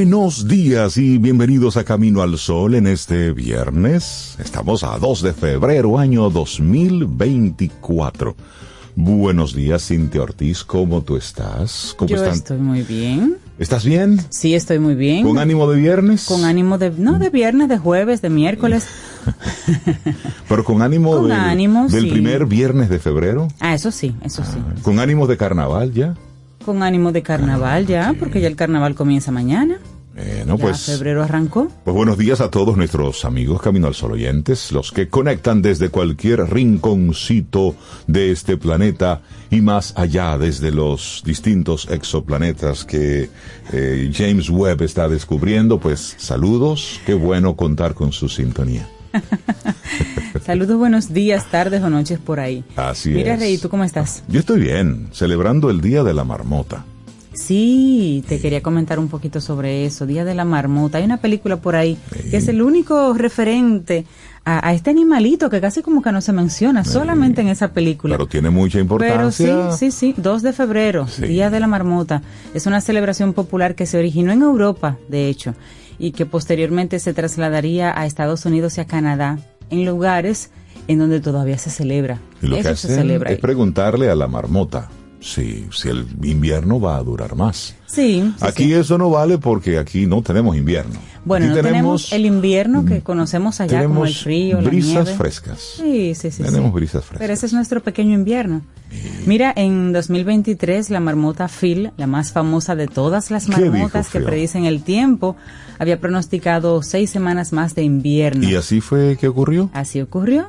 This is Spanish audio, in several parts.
Buenos días y bienvenidos a Camino al Sol en este viernes. Estamos a 2 de febrero, año 2024. Buenos días, Cintia Ortiz, ¿cómo tú estás? ¿Cómo Yo están? estoy muy bien. ¿Estás bien? Sí, estoy muy bien. ¿Con ánimo de viernes? Con ánimo de, no, de viernes, de jueves, de miércoles. Pero con ánimo, Con del, ánimo, del sí. primer viernes de febrero. Ah, eso sí, eso sí. Con ánimo de carnaval ya. Con ánimo de carnaval ya, porque ya el carnaval comienza mañana. Bueno, ya pues, febrero arrancó. pues buenos días a todos nuestros amigos Camino al Sol oyentes, los que conectan desde cualquier rinconcito de este planeta y más allá desde los distintos exoplanetas que eh, James Webb está descubriendo. Pues saludos, qué bueno contar con su sintonía. Saludos, buenos días, tardes o noches por ahí. Así Mira, es. Rey, ¿tú cómo estás? Yo estoy bien, celebrando el Día de la Marmota. Sí, te quería comentar un poquito sobre eso. Día de la marmota. Hay una película por ahí que es el único referente a, a este animalito que casi como que no se menciona, solamente en esa película. Pero tiene mucha Pero importancia. sí, sí, sí, 2 de febrero, Sí. Día de la Marmota. Es una celebración popular que se originó en Europa, de hecho, y que posteriormente se trasladaría a Estados Unidos y a Canadá, en lugares en donde todavía se celebra. Y lo que Eso se hacen celebra. es ahí. preguntarle a la marmota si, si el invierno va a durar más. Sí, sí, Aquí sí. eso no vale porque aquí no tenemos invierno. Bueno, Aquí no tenemos, el invierno que conocemos allá, como el frío, la brisas nieve. frescas. Sí, sí, sí. Tenemos sí. brisas frescas. Pero ese es nuestro pequeño invierno. Mira, en 2023 la marmota Phil, la más famosa de todas las ¿Qué dijo marmotas que predicen el tiempo, había pronosticado seis semanas más de invierno. ¿Y así fue que ocurrió? Así ocurrió.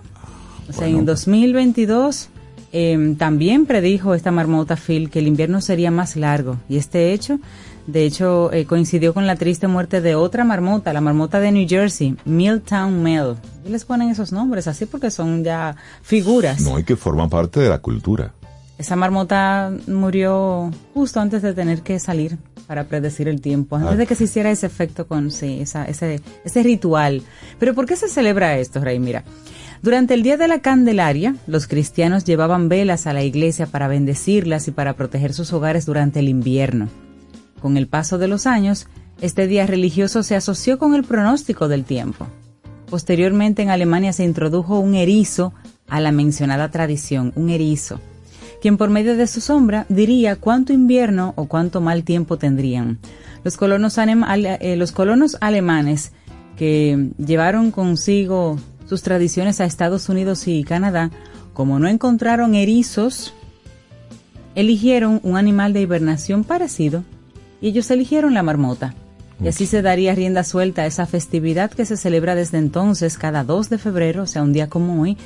O sea, en 2022 eh, también predijo esta marmota Phil que el invierno sería más largo. Y este hecho, de hecho, eh, coincidió con la triste muerte de otra marmota, la marmota de New Jersey, Milltown Mel. Y les ponen esos nombres así porque son ya figuras. No, y que forman parte de la cultura. Esa marmota murió justo antes de tener que salir para predecir el tiempo, antes Ah. de que se hiciera ese efecto con sí, esa- ese, ese ritual. Pero ¿por qué se celebra esto, Rey? Mira, durante el Día de la Candelaria, los cristianos llevaban velas a la iglesia para bendecirlas y para proteger sus hogares durante el invierno. Con el paso de los años, este día religioso se asoció con el pronóstico del tiempo. Posteriormente en Alemania se introdujo un erizo a la mencionada tradición, un erizo, quien por medio de su sombra diría cuánto invierno o cuánto mal tiempo tendrían. Los colonos, eh, alemanes que llevaron consigo sus tradiciones a Estados Unidos y Canadá, como no encontraron erizos, eligieron un animal de hibernación parecido y ellos eligieron la marmota. Y así se daría rienda suelta a esa festividad que se celebra desde entonces cada 2 de febrero, o sea, un día como hoy,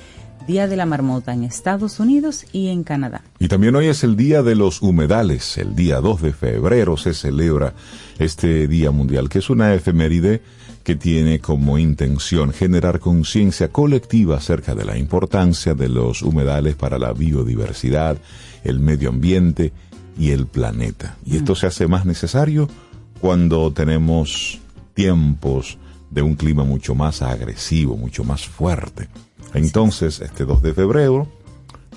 Día de la Marmota en Estados Unidos y en Canadá. Y también hoy es el Día de los Humedales. El día 2 de febrero se celebra este Día Mundial, que es una efeméride que tiene como intención generar conciencia colectiva acerca de la importancia de los humedales para la biodiversidad, el medio ambiente y el planeta. Y esto se hace más necesario cuando tenemos tiempos de un clima mucho más agresivo, mucho más fuerte. Entonces, este 2 de febrero,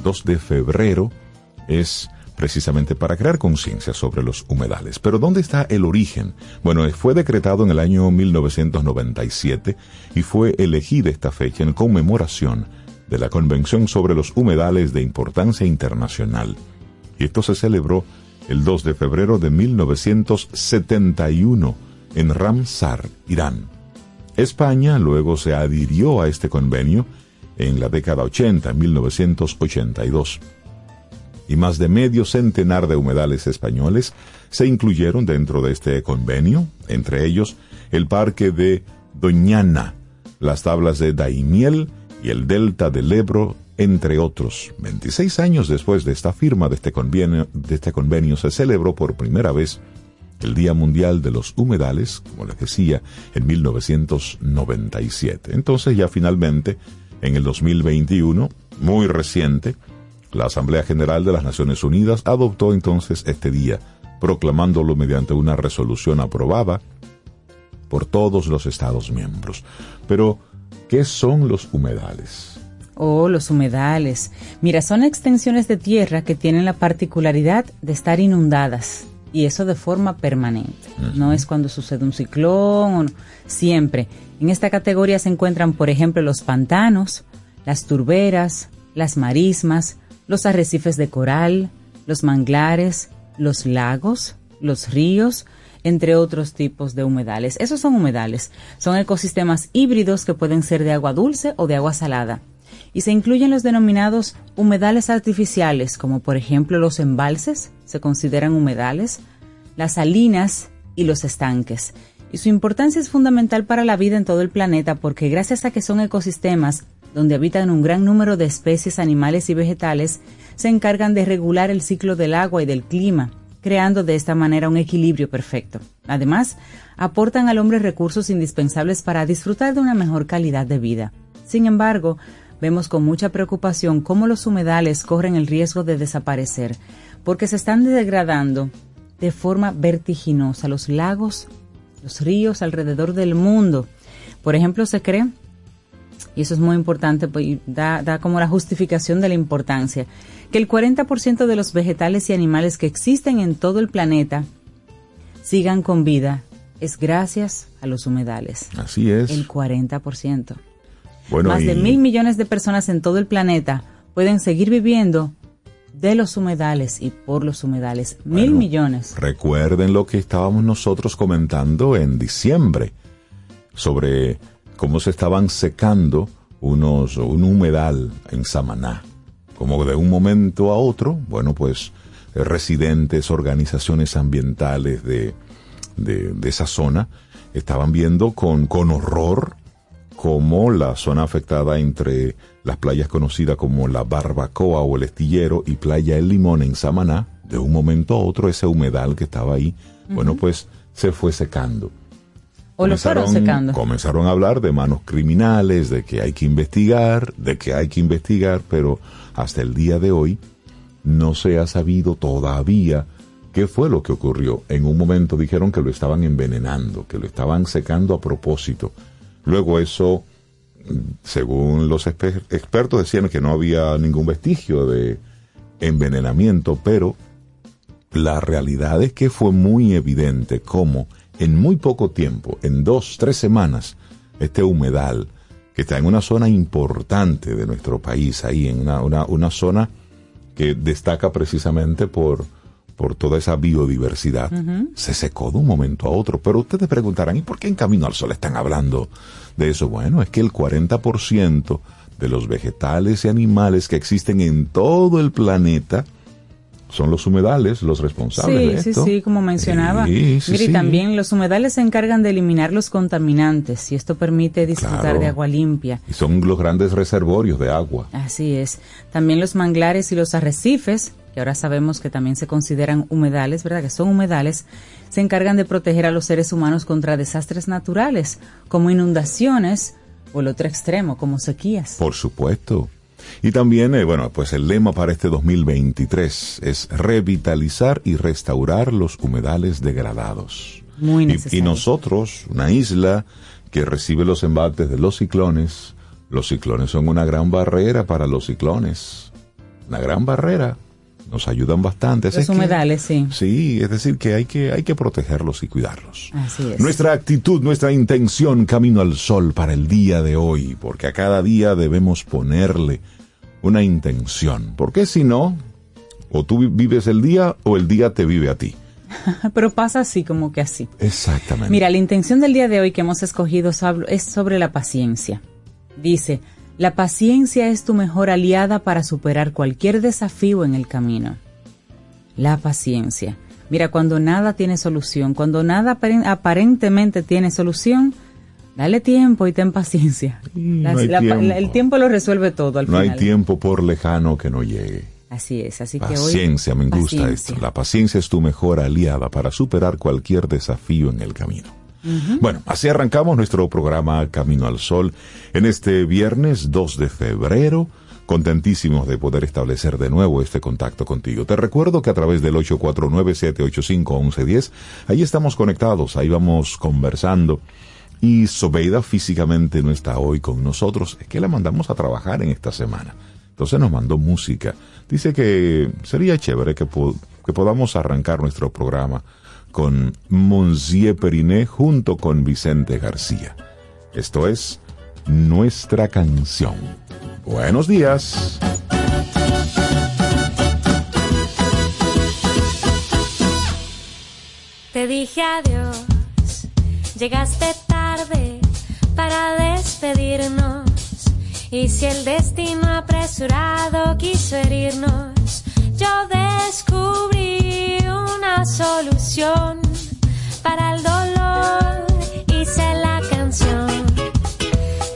2 de febrero es precisamente para crear conciencia sobre los humedales. Pero ¿dónde está el origen? Bueno, fue decretado en el año 1997 y fue elegida esta fecha en conmemoración de la Convención sobre los Humedales de Importancia Internacional. Y esto se celebró el 2 de febrero de 1971 en Ramsar, Irán. España luego se adhirió a este convenio en la década 80, 1982 y más de medio centenar de humedales españoles se incluyeron dentro de este convenio, entre ellos el parque de Doñana, las tablas de Daimiel y el delta del Ebro, entre otros. 26 años después de esta firma de este convenio, de este convenio se celebró por primera vez el Día Mundial de los Humedales, como les decía, en 1997. Entonces ya finalmente, en el 2021, muy reciente, la Asamblea General de las Naciones Unidas adoptó entonces este día, proclamándolo mediante una resolución aprobada por todos los Estados miembros. Pero, ¿qué son los humedales? Oh, los humedales. Mira, son extensiones de tierra que tienen la particularidad de estar inundadas y eso de forma permanente. No es cuando sucede un ciclón o no, siempre. En esta categoría se encuentran, por ejemplo, los pantanos, las turberas, las marismas, los arrecifes de coral, los manglares, los lagos, los ríos, entre otros tipos de humedales. Esos son humedales. Son ecosistemas híbridos que pueden ser de agua dulce o de agua salada. Y se incluyen los denominados humedales artificiales, como por ejemplo los embalses, se consideran humedales, las salinas y los estanques. Y su importancia es fundamental para la vida en todo el planeta porque gracias a que son ecosistemas donde habitan un gran número de especies animales y vegetales, se encargan de regular el ciclo del agua y del clima, creando de esta manera un equilibrio perfecto. Además, aportan al hombre recursos indispensables para disfrutar de una mejor calidad de vida. Sin embargo, vemos con mucha preocupación cómo los humedales corren el riesgo de desaparecer, porque se están degradando de forma vertiginosa los lagos, los ríos alrededor del mundo. Por ejemplo, se cree y eso es muy importante, pues, da, da como la justificación de la importancia, que el 40% de los vegetales y animales que existen en todo el planeta sigan con vida es gracias a los humedales. Así es. El 40%. Bueno, Más y- de mil millones de personas en todo el planeta pueden seguir viviendo de los humedales y por los humedales. mil millones. Recuerden lo que estábamos nosotros comentando en diciembre sobre cómo se estaban secando unos, un humedal en Samaná. Como de un momento a otro, bueno, pues eh, residentes, organizaciones ambientales de, de, de esa zona estaban viendo con, con horror como la zona afectada entre las playas conocidas como la Barbacoa o el Estillero y Playa El Limón en Samaná, de un momento a otro ese humedal que estaba ahí, bueno, pues se fue secando. O lo fueron secando. Comenzaron a hablar de manos criminales, de que hay que investigar, de que hay que investigar, pero hasta el día de hoy no se ha sabido todavía qué fue lo que ocurrió. En un momento dijeron que lo estaban envenenando, que lo estaban secando a propósito. Luego eso, según los exper- expertos, decían que no había ningún vestigio de envenenamiento, pero la realidad es que fue muy evidente cómo en muy poco tiempo, en dos, tres semanas, este humedal, que está en una zona importante de nuestro país, ahí en una, una, una zona que destaca precisamente por, por toda esa biodiversidad, se secó de un momento a otro. Pero ustedes preguntarán, ¿y por qué en Camino al Sol están hablando de eso? Bueno, es que el 40% de los vegetales y animales que existen en todo el planeta son los humedales los responsables de Sí, sí, esto. sí, como mencionaba. Sí, sí, Mire, y sí. también los humedales se encargan de eliminar los contaminantes y esto permite disfrutar Claro. de agua limpia. Y son los grandes reservorios de agua. Así es. También los manglares y los arrecifes, que ahora sabemos que también se consideran humedales, ¿verdad? Que son humedales, se encargan de proteger a los seres humanos contra desastres naturales, como inundaciones o el otro extremo, como sequías. Por supuesto. Y también, eh, bueno, pues el lema para este 2023 es revitalizar y restaurar los humedales degradados. Muy Y- y, necesario. nosotros, una isla que recibe los embates de los ciclones, los ciclones son una gran barrera para los ciclones. Una gran barrera. Nos ayudan bastante. Así Los que- humedales, sí. Sí, es decir, que hay que, hay que protegerlos y cuidarlos. Así es. Nuestra actitud, nuestra intención camino al sol para el día de hoy, porque a cada día debemos ponerle una intención, porque si no, o tú vi- vives el día o el día te vive a ti. Pero pasa así, como que así. Exactamente. Mira, la intención del día de hoy que hemos escogido es sobre la paciencia. Dice, la paciencia es tu mejor aliada para superar cualquier desafío en el camino. La paciencia. Mira, cuando nada tiene solución, cuando nada aparen- aparentemente tiene solución, dale tiempo y ten paciencia. no hay la tiempo. el tiempo lo resuelve todo al no hay final. tiempo por lejano que no llegue. Así es, así que hoy... Paciencia, me gusta paciencia. esto. La paciencia es tu mejor aliada para superar cualquier desafío en el camino. Bueno, así arrancamos nuestro programa Camino al Sol en este viernes 2 de febrero. Contentísimos de poder establecer de nuevo este contacto contigo. Te recuerdo que a través del 849-785-1110, ahí estamos conectados, ahí vamos conversando. Y Sobeida físicamente no está hoy con nosotros, es que la mandamos a trabajar en esta semana. Entonces nos mandó música. Dice que sería chévere que, que podamos arrancar nuestro programa con Monsieur Periné junto con Vicente García. Esto es nuestra canción. Buenos días. Te dije adiós, llegaste tarde para despedirnos. Y si el destino apresurado quiso herirnos, yo descubrí una solución para el dolor. Hice la canción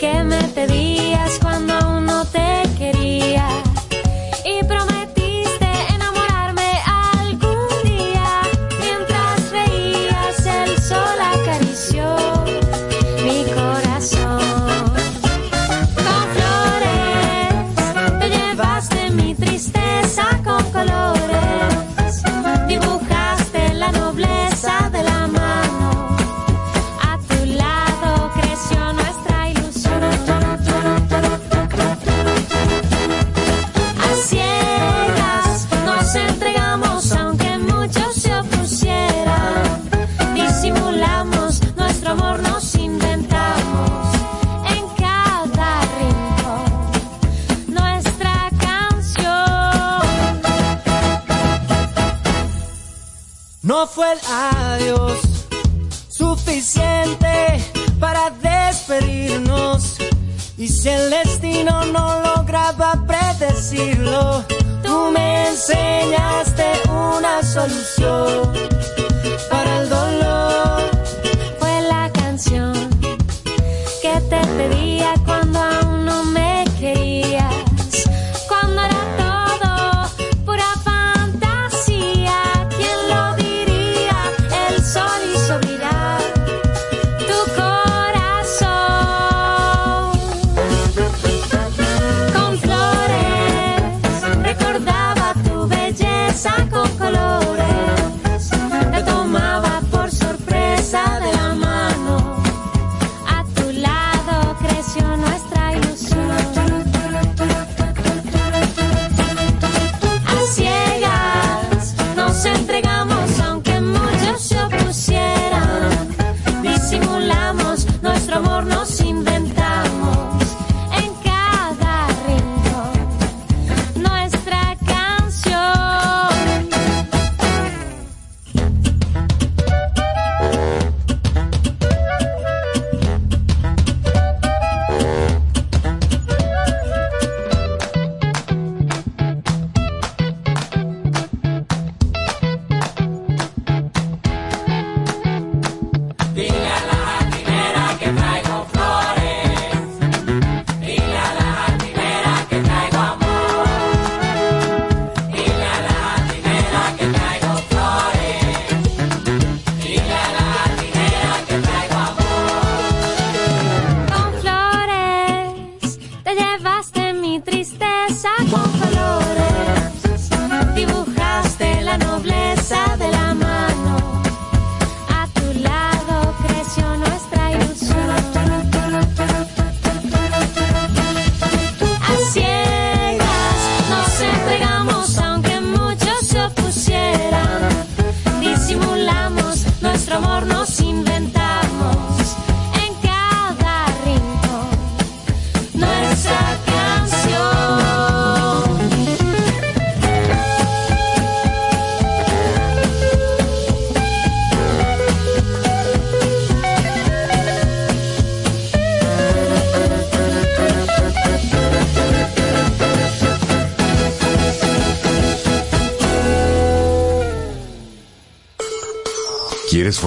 que me pedías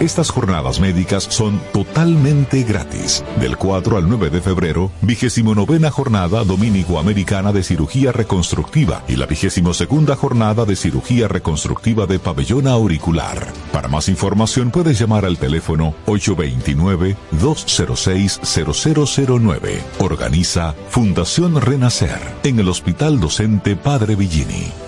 estas jornadas médicas son totalmente gratis. Del 4 al 9 de febrero, vigésimo novena jornada dominico-americana de cirugía reconstructiva y la vigésimo segunda jornada de cirugía reconstructiva de pabellón auricular. Para más información puedes llamar al teléfono 829-206-0009. Organiza Fundación Renacer en el Hospital Docente Padre Villini.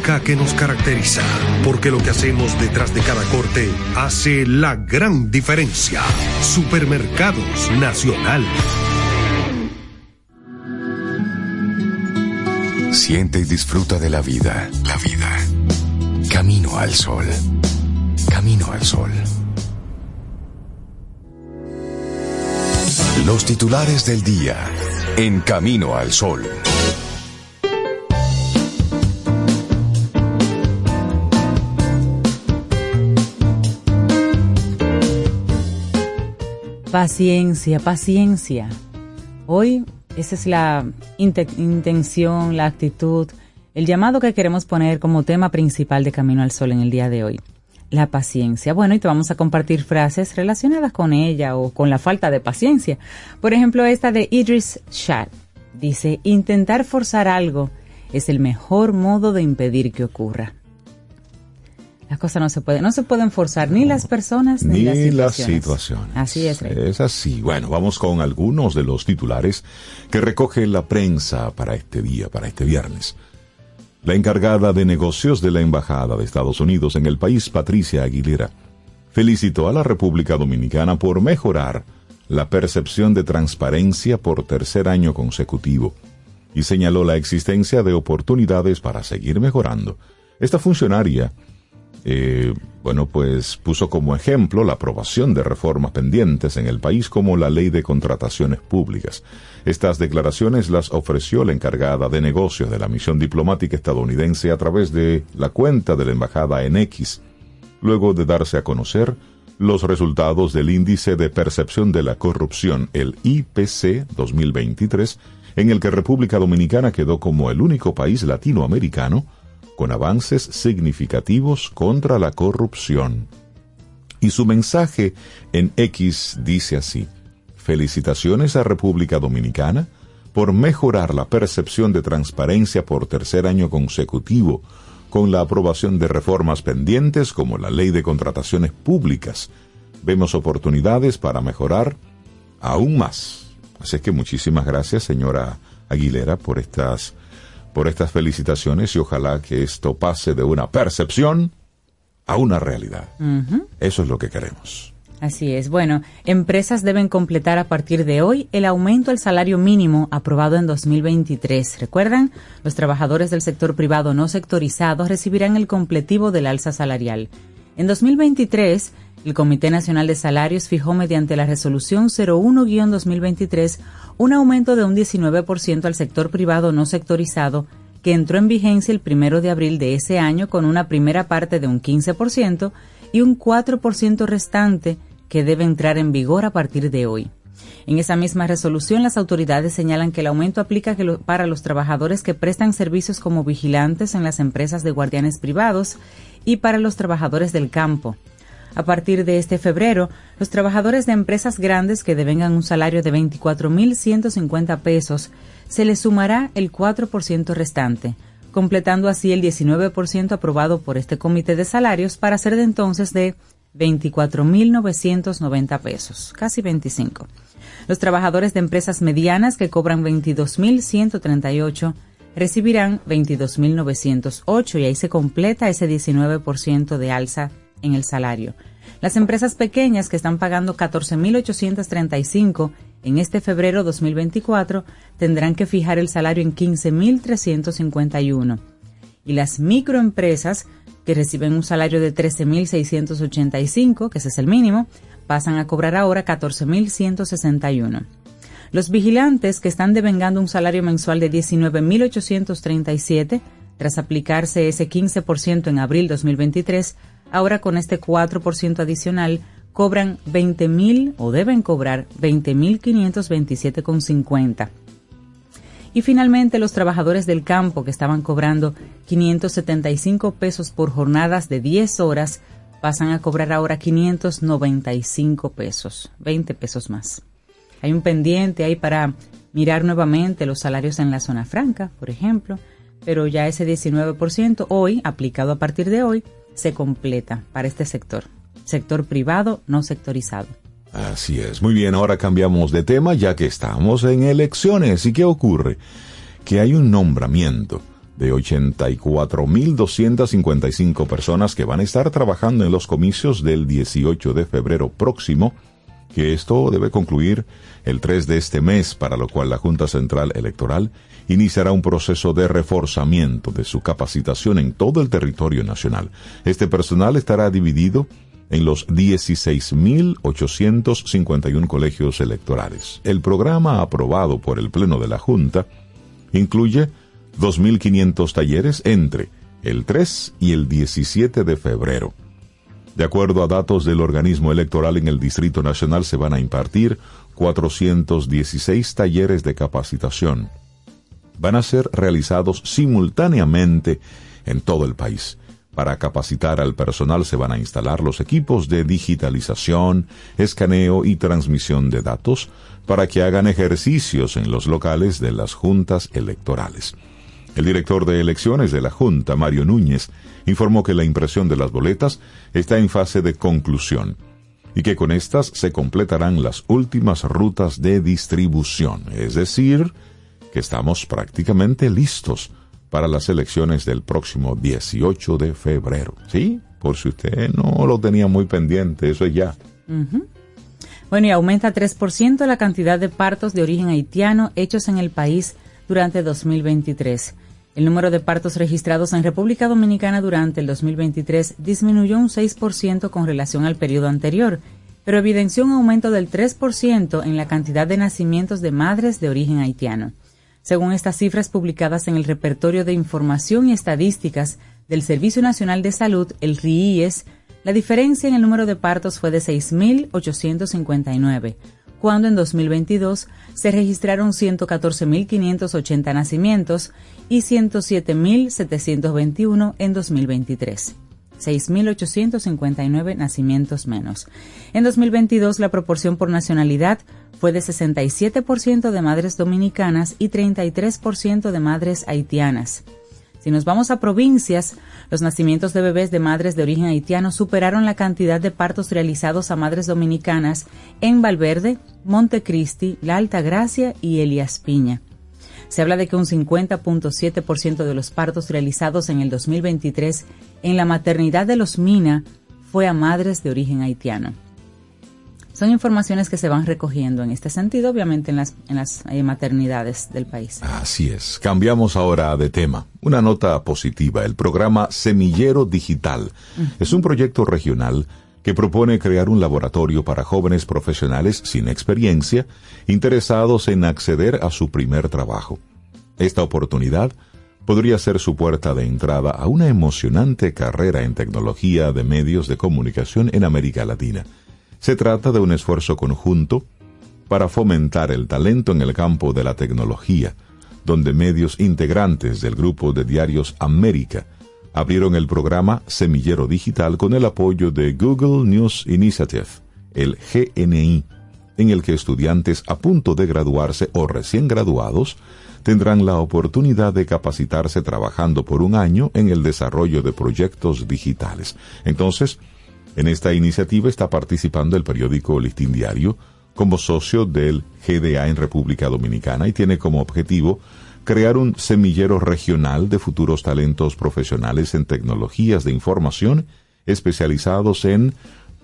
que nos caracteriza. Porque lo que hacemos detrás de cada corte hace la gran diferencia. Supermercados Nacional. Siente y disfruta de la vida. La vida. Camino al sol. Camino al sol. Los titulares del día. En Camino al sol. Paciencia, paciencia. Hoy esa es la intención, la actitud, el llamado que queremos poner como tema principal de Camino al Sol en el día de hoy. La paciencia. Bueno, y te vamos a compartir frases relacionadas con ella o con la falta de paciencia. Por ejemplo, esta de Idris Shad. Dice, intentar forzar algo es el mejor modo de impedir que ocurra. Las cosas no se pueden, no se pueden forzar ni las personas ni, las, situaciones. Así es. Es así. Bueno, vamos con algunos de los titulares que recoge la prensa para este día, para este viernes. La encargada de negocios de la Embajada de Estados Unidos en el país, Patricia Aguilera, felicitó a la República Dominicana por mejorar la percepción de transparencia por tercer año consecutivo y señaló la existencia de oportunidades para seguir mejorando. Esta funcionaria eh, bueno, pues puso como ejemplo la aprobación de reformas pendientes en el país como la ley de contrataciones públicas. Estas declaraciones las ofreció la encargada de negocios de la misión diplomática estadounidense a través de la cuenta de la embajada en X, luego de darse a conocer los resultados del índice de percepción de la corrupción, el IPC 2023, en el que República Dominicana quedó como el único país latinoamericano con avances significativos contra la corrupción. Y su mensaje en X dice así, felicitaciones a República Dominicana por mejorar la percepción de transparencia por tercer año consecutivo, con la aprobación de reformas pendientes como la ley de contrataciones públicas. Vemos oportunidades para mejorar aún más. Así es que muchísimas gracias, señora Aguilera, por estas por estas felicitaciones y ojalá que esto pase de una percepción a una realidad. Eso es lo que queremos. Así es. Bueno, empresas deben completar a partir de hoy el aumento al salario mínimo aprobado en 2023. ¿Recuerdan? Los trabajadores del sector privado no sectorizado recibirán el completivo del alza salarial. En 2023, el Comité Nacional de Salarios fijó mediante la resolución 01-2023 un aumento de un 19% al sector privado no sectorizado que entró en vigencia el primero de abril de ese año con una primera parte de un 15% y un 4% restante que debe entrar en vigor a partir de hoy. En esa misma resolución, las autoridades señalan que el aumento aplica para los trabajadores que prestan servicios como vigilantes en las empresas de guardianes privados y para los trabajadores del campo. A partir de este febrero, los trabajadores de empresas grandes que devengan un salario de 24.150 pesos se les sumará el 4% restante, completando así el 19% aprobado por este comité de salarios para ser de entonces de 24.990 pesos, casi 25. Los trabajadores de empresas medianas que cobran 22.138 recibirán 22.908 y ahí se completa ese 19% de alza en el salario. Las empresas pequeñas que están pagando 14.835 en este febrero 2024 tendrán que fijar el salario en 15.351. Y las microempresas que reciben un salario de 13.685, que ese es el mínimo, pasan a cobrar ahora 14.161. Los vigilantes que están devengando un salario mensual de 19.837, tras aplicarse ese 15% en abril 2023, ahora con este 4% adicional, cobran 20.000 o deben cobrar 20.527,50. Y finalmente los trabajadores del campo que estaban cobrando 575 pesos por jornadas de 10 horas pasan a cobrar ahora 595 pesos, 20 pesos más. Hay un pendiente ahí para mirar nuevamente los salarios en la zona franca, por ejemplo, pero ya ese 19% hoy, aplicado a partir de hoy, se completa para este sector, sector privado no sectorizado. Así es. Muy bien, ahora cambiamos de tema ya que estamos en elecciones. ¿Y qué ocurre? Que hay un nombramiento de 84.255 personas que van a estar trabajando en los comicios del 18 de febrero próximo, que esto debe concluir el 3 de este mes, para lo cual la Junta Central Electoral iniciará un proceso de reforzamiento de su capacitación en todo el territorio nacional. Este personal estará dividido en los 16.851 colegios electorales. El programa aprobado por el Pleno de la Junta incluye 2.500 talleres entre el 3 y el 17 de febrero. De acuerdo a datos del organismo electoral en el Distrito Nacional se van a impartir 416 talleres de capacitación. Van a ser realizados simultáneamente en todo el país. Para capacitar al personal se van a instalar los equipos de digitalización, escaneo y transmisión de datos para que hagan ejercicios en los locales de las juntas electorales. El director de elecciones de la Junta, Mario Núñez, informó que la impresión de las boletas está en fase de conclusión y que con estas se completarán las últimas rutas de distribución, es decir, que estamos prácticamente listos para las elecciones del próximo 18 de febrero. ¿Sí? Por si usted no lo tenía muy pendiente, eso es ya. Bueno, y aumenta 3% la cantidad de partos de origen haitiano hechos en el país durante 2023. El número de partos registrados en República Dominicana durante el 2023 disminuyó un 6% con relación al periodo anterior, pero evidenció un aumento del 3% en la cantidad de nacimientos de madres de origen haitiano. Según estas cifras publicadas en el Repertorio de Información y Estadísticas del Servicio Nacional de Salud, el RIIES, la diferencia en el número de partos fue de 6.859, cuando en 2022 se registraron 114.580 nacimientos y 107.721 en 2023. 6.859 nacimientos menos. En 2022 la proporción por nacionalidad fue de 67% de madres dominicanas y 33% de madres haitianas. Si nos vamos a provincias, los nacimientos de bebés de madres de origen haitiano superaron la cantidad de partos realizados a madres dominicanas en Valverde, Montecristi, La Alta Gracia y Elias Piña. Se habla de que un 50.7% de los partos realizados en el 2023 en la maternidad de los Mina fue a madres de origen haitiano. Son informaciones que se van recogiendo en este sentido, obviamente en las, en las eh, maternidades del país. Así es. Cambiamos ahora de tema. Una nota positiva. El programa Semillero Digital es un proyecto regional que propone crear un laboratorio para jóvenes profesionales sin experiencia interesados en acceder a su primer trabajo. Esta oportunidad podría ser su puerta de entrada a una emocionante carrera en tecnología de medios de comunicación en América Latina. Se trata de un esfuerzo conjunto para fomentar el talento en el campo de la tecnología, donde medios integrantes del grupo de diarios América abrieron el programa Semillero Digital con el apoyo de Google News Initiative, el GNI, en el que estudiantes a punto de graduarse o recién graduados tendrán la oportunidad de capacitarse trabajando por un año en el desarrollo de proyectos digitales. Entonces, en esta iniciativa está participando el periódico Listín Diario como socio del GDA en República Dominicana y tiene como objetivo crear un semillero regional de futuros talentos profesionales en tecnologías de información especializados en,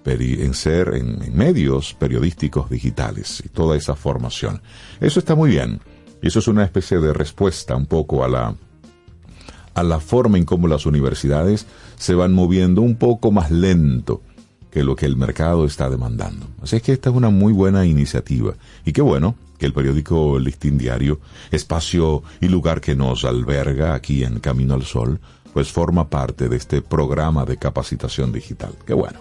en ser en, medios periodísticos digitales y toda esa formación. Eso está muy bien. Y eso es una especie de respuesta un poco a la a la forma en cómo las universidades se van moviendo un poco más lento que lo que el mercado está demandando. Así es que esta es una muy buena iniciativa. Y qué bueno que el periódico Listín Diario, espacio y lugar que nos alberga aquí en Camino al Sol, pues forma parte de este programa de capacitación digital. Qué bueno.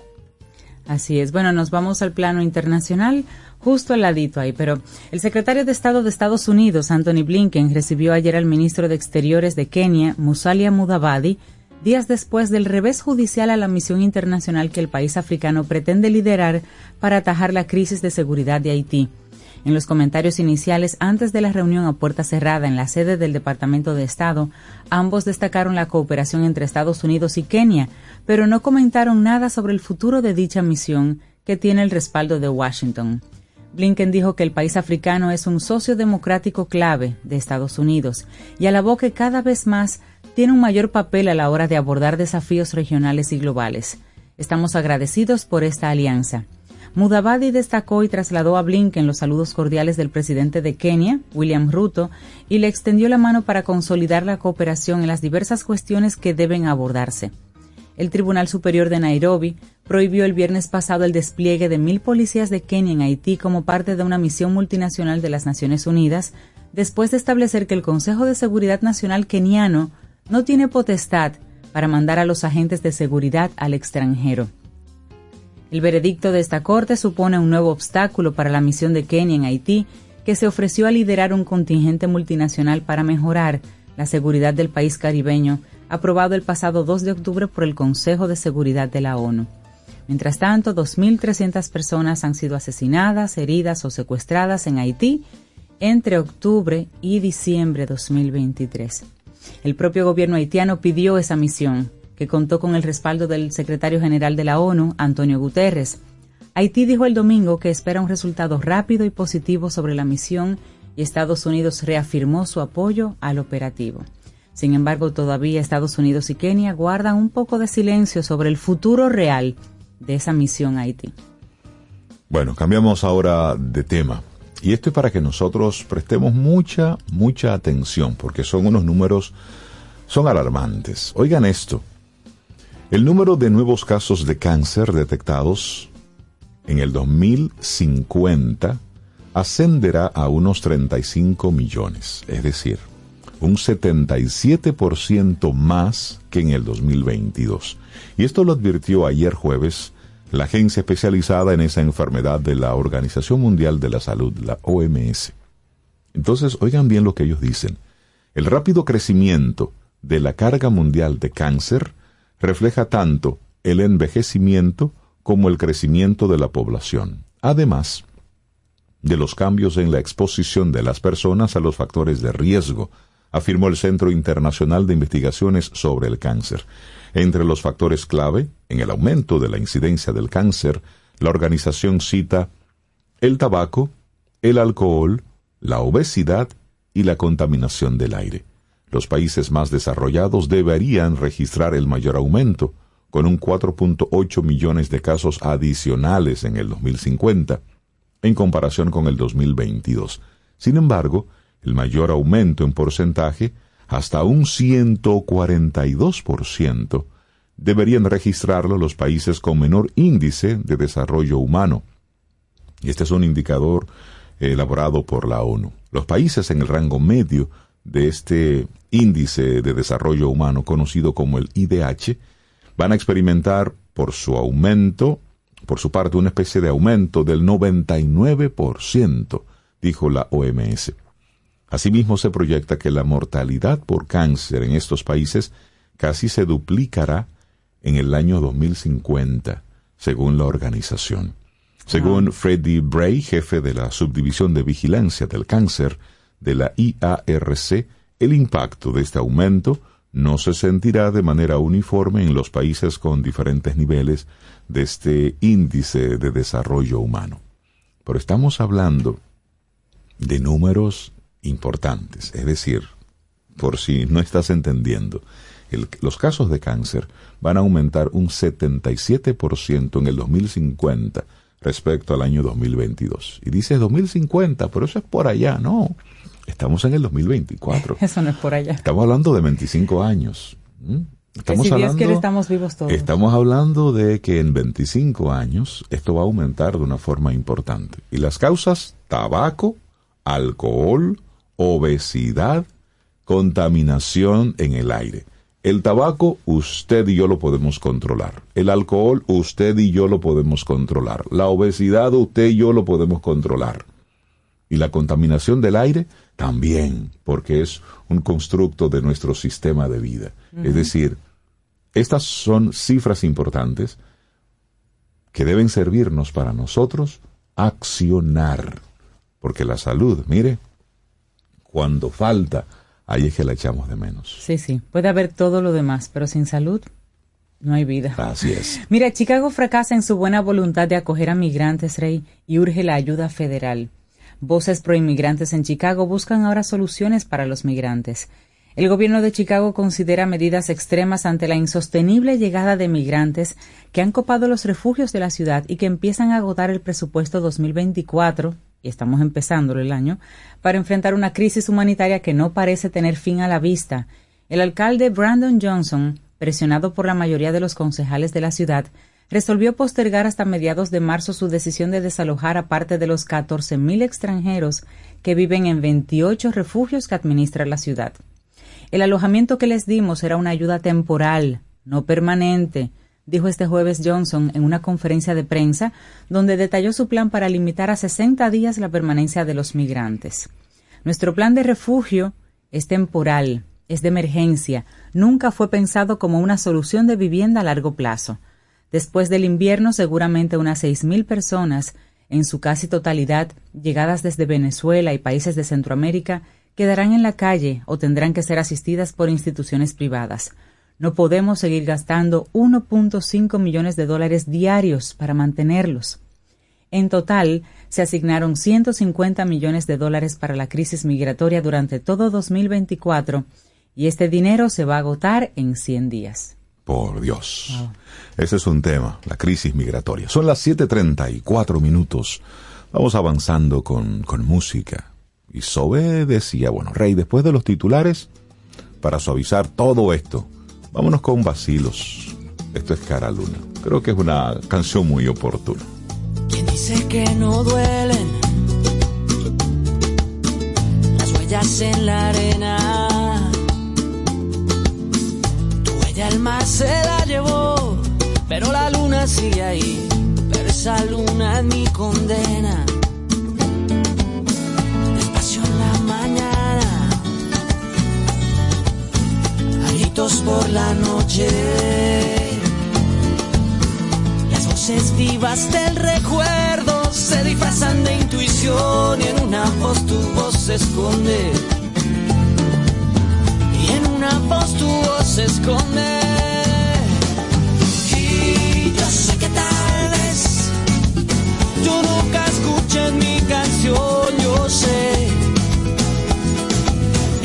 Así es. Bueno, nos vamos al plano internacional, justo al ladito ahí, pero el secretario de Estado de Estados Unidos, Anthony Blinken, recibió ayer al ministro de Exteriores de Kenia, Musalia Mudavadi, días después del revés judicial a la misión internacional que el país africano pretende liderar para atajar la crisis de seguridad de Haití. En los comentarios iniciales antes de la reunión a puerta cerrada en la sede del Departamento de Estado, ambos destacaron la cooperación entre Estados Unidos y Kenia, pero no comentaron nada sobre el futuro de dicha misión, que tiene el respaldo de Washington. Blinken dijo que el país africano es un socio democrático clave de Estados Unidos y alabó que cada vez más tiene un mayor papel a la hora de abordar desafíos regionales y globales. Estamos agradecidos por esta alianza. Mudavadi destacó y trasladó a Blinken los saludos cordiales del presidente de Kenia, William Ruto, y le extendió la mano para consolidar la cooperación en las diversas cuestiones que deben abordarse. El Tribunal Superior de Nairobi prohibió el viernes pasado el despliegue de mil policías de Kenia en Haití como parte de una misión multinacional de las Naciones Unidas, después de establecer que el Consejo de Seguridad Nacional keniano no tiene potestad para mandar a los agentes de seguridad al extranjero. El veredicto de esta Corte supone un nuevo obstáculo para la misión de Kenia en Haití, que se ofreció a liderar un contingente multinacional para mejorar la seguridad del país caribeño, aprobado el pasado 2 de octubre por el Consejo de Seguridad de la ONU. Mientras tanto, 2.300 personas han sido asesinadas, heridas o secuestradas en Haití entre octubre y diciembre de 2023. El propio gobierno haitiano pidió esa misión, que contó con el respaldo del secretario general de la ONU, Antonio Guterres. Haití dijo el domingo que espera un resultado rápido y positivo sobre la misión y Estados Unidos reafirmó su apoyo al operativo. Sin embargo, todavía Estados Unidos y Kenia guardan un poco de silencio sobre el futuro real de esa misión Haití. Bueno, cambiamos ahora de tema. Y esto es para que nosotros prestemos mucha, mucha atención, porque son unos números, son alarmantes. Oigan esto. El número de nuevos casos de cáncer detectados en el 2050 ascenderá a unos 35 millones, es decir, un 77% más que en el 2022. Y esto lo advirtió ayer jueves la agencia especializada en esa enfermedad de la Organización Mundial de la Salud, la OMS. Entonces, oigan bien lo que ellos dicen. El rápido crecimiento de la carga mundial de cáncer refleja tanto el envejecimiento como el crecimiento de la población, además de los cambios en la exposición de las personas a los factores de riesgo, afirmó el Centro Internacional de Investigaciones sobre el Cáncer. Entre los factores clave en el aumento de la incidencia del cáncer, la organización cita el tabaco, el alcohol, la obesidad y la contaminación del aire. Los países más desarrollados deberían registrar el mayor aumento, con un 4.8 millones de casos adicionales en el 2050, en comparación con el 2022. Sin embargo, el mayor aumento en porcentaje, hasta un 142%, deberían registrarlo los países con menor índice de desarrollo humano. Este es un indicador elaborado por la ONU. Los países en el rango medio de este índice de desarrollo humano conocido como el IDH van a experimentar por su aumento, por su parte, una especie de aumento del 99%, dijo la OMS. Asimismo, se proyecta que la mortalidad por cáncer en estos países casi se duplicará en el año 2050, según la organización. Según Freddie Bray, jefe de la Subdivisión de Vigilancia del Cáncer de la IARC, el impacto de este aumento no se sentirá de manera uniforme en los países con diferentes niveles de este índice de desarrollo humano. Pero estamos hablando de números importantes, es decir, por si no estás entendiendo, los casos de cáncer van a aumentar un 77% en el 2050 respecto al año 2022. Y dice 2050, pero eso es por allá, no. Estamos en el 2024. Eso no es por allá. Estamos hablando de 25 años. Estamos hablando, estamos vivos todos. Estamos hablando de que en 25 años esto va a aumentar de una forma importante. Y las causas, tabaco, alcohol, obesidad, contaminación en el aire. El tabaco, usted y yo lo podemos controlar. El alcohol, usted y yo lo podemos controlar. La obesidad, usted y yo lo podemos controlar. Y la contaminación del aire, también, porque es un constructo de nuestro sistema de vida. Es decir, estas son cifras importantes que deben servirnos para nosotros accionar. Porque la salud, mire, cuando falta, ahí es que la echamos de menos. Sí, sí, puede haber todo lo demás, pero sin salud no hay vida. Así es. Mira, Chicago fracasa en su buena voluntad de acoger a migrantes, Rey, y urge la ayuda federal. Voces pro-inmigrantes en Chicago buscan ahora soluciones para los migrantes. El gobierno de Chicago considera medidas extremas ante la insostenible llegada de migrantes que han copado los refugios de la ciudad y que empiezan a agotar el presupuesto 2024, y estamos empezando el año, para enfrentar una crisis humanitaria que no parece tener fin a la vista. El alcalde Brandon Johnson, presionado por la mayoría de los concejales de la ciudad, resolvió postergar hasta mediados de marzo su decisión de desalojar a parte de los 14.000 extranjeros que viven en 28 refugios que administra la ciudad. El alojamiento que les dimos era una ayuda temporal, no permanente, dijo este jueves Johnson en una conferencia de prensa donde detalló su plan para limitar a 60 días la permanencia de los migrantes. Nuestro plan de refugio es temporal, es de emergencia, nunca fue pensado como una solución de vivienda a largo plazo. Después del invierno, seguramente unas 6.000 personas, en su casi totalidad llegadas desde Venezuela y países de Centroamérica, quedarán en la calle o tendrán que ser asistidas por instituciones privadas. No podemos seguir gastando 1.5 millones de dólares diarios para mantenerlos. En total, se asignaron 150 millones de dólares para la crisis migratoria durante todo 2024 y este dinero se va a agotar en 100 días. Por Dios. Ese es un tema, la crisis migratoria. Son las 7.34 minutos. Vamos avanzando con, con música. Y Sobe decía, bueno, Rey, después de los titulares, para suavizar todo esto, vámonos con vacilos. Esto es Cara Luna. Creo que es una canción muy oportuna. ¿Quién dice que no duelen las huellas en la arena? El mar se la llevó, pero la luna sigue ahí, pero esa luna es mi condena. Despacio en la mañana, gritos por la noche, las voces vivas del recuerdo se disfrazan de intuición y en una voz tu voz se esconde en una voz tu voz se esconde. Tú nunca escuches mi canción, yo sé.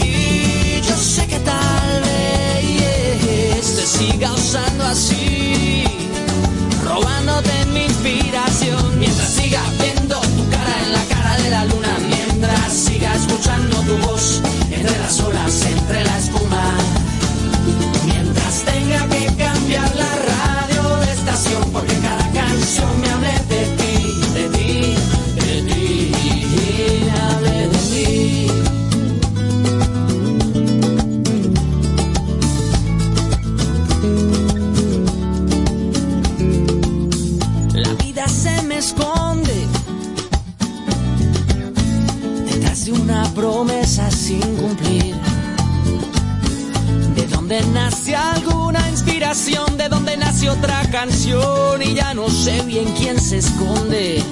Y yo sé que tal vez te siga usando así, robándote mi inspiración mientras siga viendo tu cara en la cara de la luna, mientras siga escuchando tu voz entre las olas, entre detrás de una promesa sin cumplir. De dónde nace alguna inspiración, de dónde nace otra canción y ya no sé bien quién se esconde.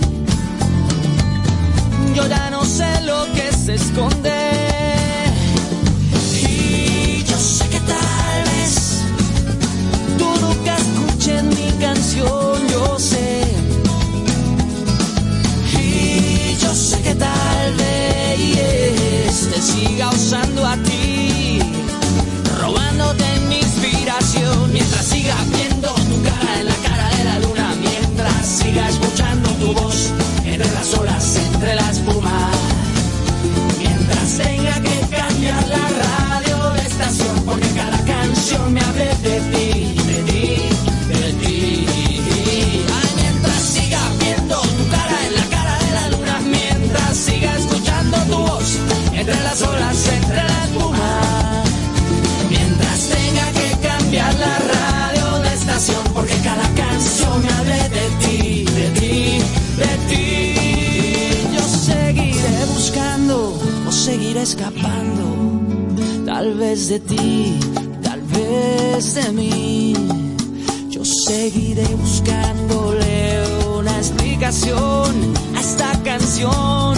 Yo ya no sé lo que se esconde. Y yo sé que tal vez tú nunca escuches mi canción, yo sé. Y yo sé que tal vez siga usando a ti, robándote mi inspiración, mientras siga viendo tu cara en la cara de la luna, mientras siga escuchando tu voz entre las olas, entre la seguiré escapando, tal vez de ti, tal vez de mí. Yo seguiré buscándole una explicación a esta canción.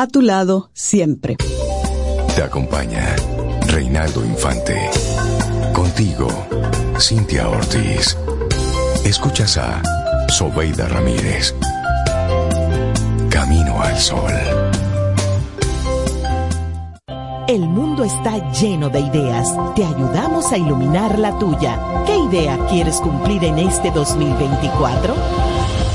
A tu lado siempre. Te acompaña Reinaldo Infante. Contigo, Cintia Ortiz. Escuchas a Sobeida Ramírez. Camino al Sol. El mundo está lleno de ideas. Te ayudamos a iluminar la tuya. ¿Qué idea quieres cumplir en este 2024?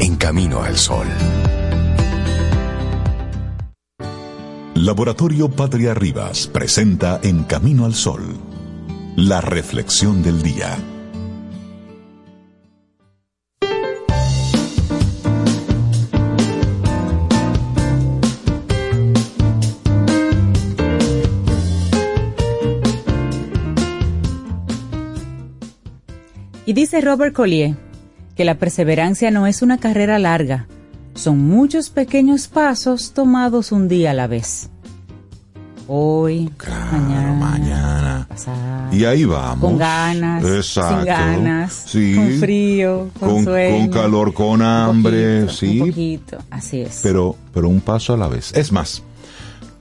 en camino al sol. Laboratorio Patria Rivas presenta En Camino al Sol, la reflexión del día. Y dice Robert Collier que la perseverancia no es una carrera larga, son muchos pequeños pasos tomados un día a la vez. Hoy, Claro, mañana, mañana. pasado, Y ahí vamos. con ganas, Exacto. sin ganas, Sí. con frío, con, Con- sueño, con calor, con un hambre, poquito, sí. Un poquito, así es. Pero, pero un paso a la vez. Es más,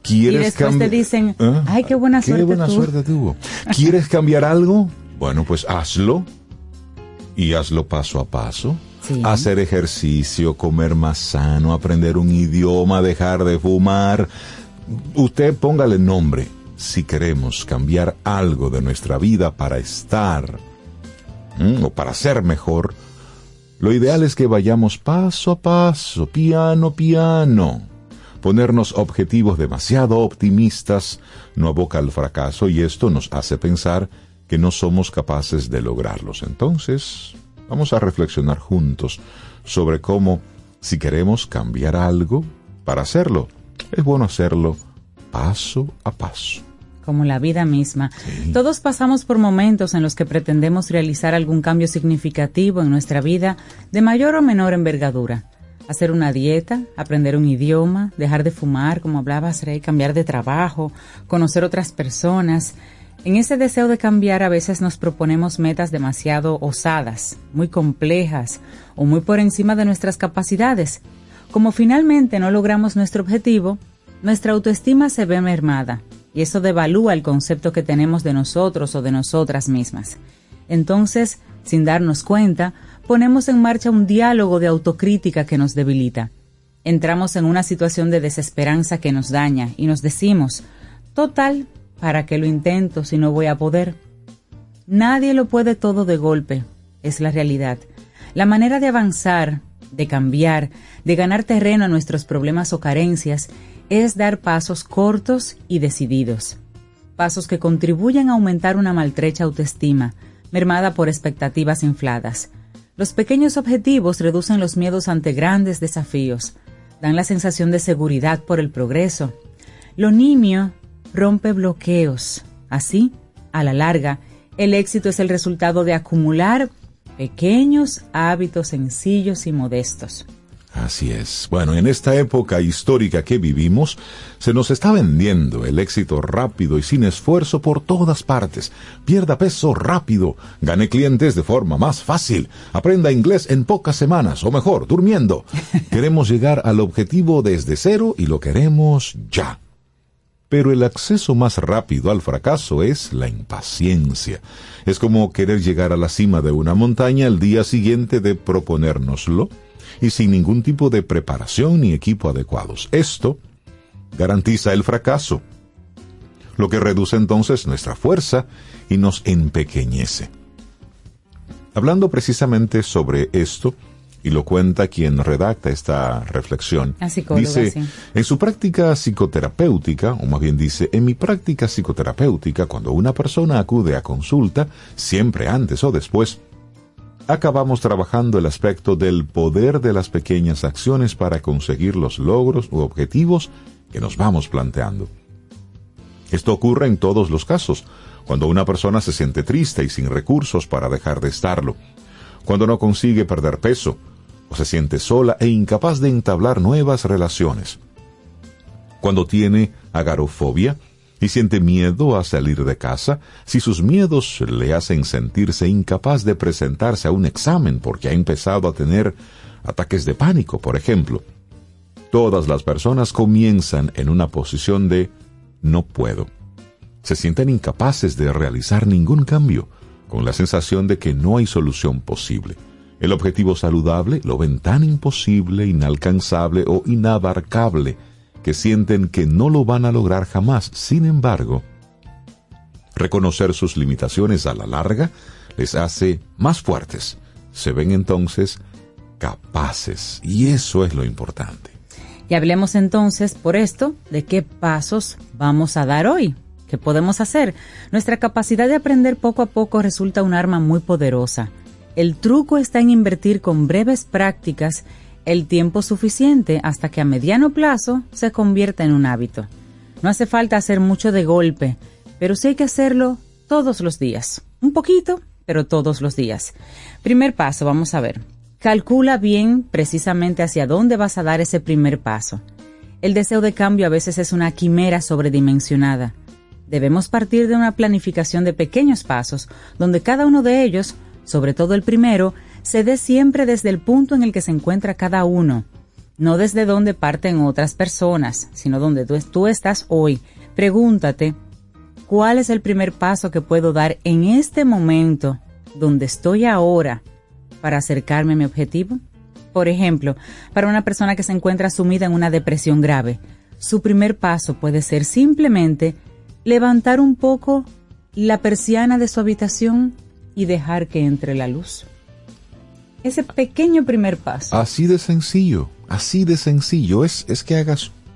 y después te dicen, ¿Ah? ay, qué buena qué suerte buena tú. suerte tuvo. ¿Quieres cambiar algo? Bueno, pues hazlo y hazlo paso a paso. Sí. Hacer ejercicio, comer más sano, aprender un idioma, dejar de fumar. Usted póngale nombre si queremos cambiar algo de nuestra vida para estar ¿m? o para ser mejor. Lo ideal es que vayamos paso a paso, piano, piano. Ponernos objetivos demasiado optimistas no aboca al fracaso y esto nos hace pensar que no somos capaces de lograrlos. Entonces, vamos a reflexionar juntos sobre cómo, si queremos cambiar algo, para hacerlo, es bueno hacerlo paso a paso. como la vida misma. Todos pasamos por momentos en los que pretendemos realizar algún cambio significativo en nuestra vida de mayor o menor envergadura. Hacer una dieta, aprender un idioma, dejar de fumar, como hablabas, Rey, cambiar de trabajo, conocer otras personas. En ese deseo de cambiar a veces nos proponemos metas demasiado osadas, muy complejas o muy por encima de nuestras capacidades. Como finalmente no logramos nuestro objetivo, nuestra autoestima se ve mermada y eso devalúa el concepto que tenemos de nosotros o de nosotras mismas. Entonces, sin darnos cuenta, ponemos en marcha un diálogo de autocrítica que nos debilita. Entramos en una situación de desesperanza que nos daña y nos decimos, total, ¿para qué lo intento si no voy a poder? Nadie lo puede todo de golpe, es la realidad. La manera de avanzar, de cambiar, de ganar terreno a nuestros problemas o carencias es dar pasos cortos y decididos. Pasos que contribuyen a aumentar una maltrecha autoestima, mermada por expectativas infladas. Los pequeños objetivos reducen los miedos ante grandes desafíos, dan la sensación de seguridad por el progreso. Lo nimio rompe bloqueos. Así, a la larga, el éxito es el resultado de acumular pequeños hábitos sencillos y modestos. Así es. Bueno, en esta época histórica que vivimos, se nos está vendiendo el éxito rápido y sin esfuerzo por todas partes. Pierda peso rápido, gane clientes de forma más fácil, aprenda inglés en pocas semanas, o mejor, durmiendo. Queremos llegar al objetivo desde cero y lo queremos ya. Pero el acceso más rápido al fracaso es la impaciencia. Es como querer llegar a la cima de una montaña al día siguiente de proponérnoslo y sin ningún tipo de preparación ni equipo adecuados. Esto garantiza el fracaso, lo que reduce entonces nuestra fuerza y nos empequeñece. Hablando precisamente sobre esto, y lo cuenta quien redacta esta reflexión. Psicóloga, dice, sí. en su práctica psicoterapéutica, o más bien dice, en mi práctica psicoterapéutica, cuando una persona acude a consulta, siempre antes o después, acabamos trabajando el aspecto del poder de las pequeñas acciones para conseguir los logros u objetivos que nos vamos planteando. Esto ocurre en todos los casos, cuando una persona se siente triste y sin recursos para dejar de estarlo, cuando no consigue perder peso, o se siente sola e incapaz de entablar nuevas relaciones, cuando tiene agarofobia y siente miedo a salir de casa, si sus miedos le hacen sentirse incapaz de presentarse a un examen porque ha empezado a tener ataques de pánico, por ejemplo. Todas las personas comienzan en una posición de no puedo. Se sienten incapaces de realizar ningún cambio, con la sensación de que no hay solución posible. El objetivo saludable lo ven tan imposible, inalcanzable o inabarcable que sienten que no lo van a lograr jamás. Sin embargo, reconocer sus limitaciones a la larga les hace más fuertes. Se ven entonces capaces y eso es lo importante. Y hablemos entonces, por esto, de qué pasos vamos a dar hoy. ¿Qué podemos hacer? Nuestra capacidad de aprender poco a poco resulta un arma muy poderosa. El truco está en invertir con breves prácticas el tiempo suficiente hasta que a mediano plazo se convierta en un hábito. No hace falta hacer mucho de golpe, pero sí hay que hacerlo todos los días. Un poquito, pero todos los días. Primer paso, vamos a ver. Calcula bien precisamente hacia dónde vas a dar ese primer paso. El deseo de cambio a veces es una quimera sobredimensionada. Debemos partir de una planificación de pequeños pasos, donde cada uno de ellos, sobre todo el primero, se dé siempre desde el punto en el que se encuentra cada uno. no desde donde parten otras personas, sino donde tú, tú estás hoy. Pregúntate, ¿cuál es el primer paso que puedo dar en este momento donde estoy ahora para acercarme a mi objetivo? Por ejemplo, para una persona que se encuentra sumida en una depresión grave, su primer paso puede ser simplemente levantar un poco la persiana de su habitación y dejar que entre la luz. Ese pequeño primer paso. Así de sencillo, así de sencillo. Es, es que hagas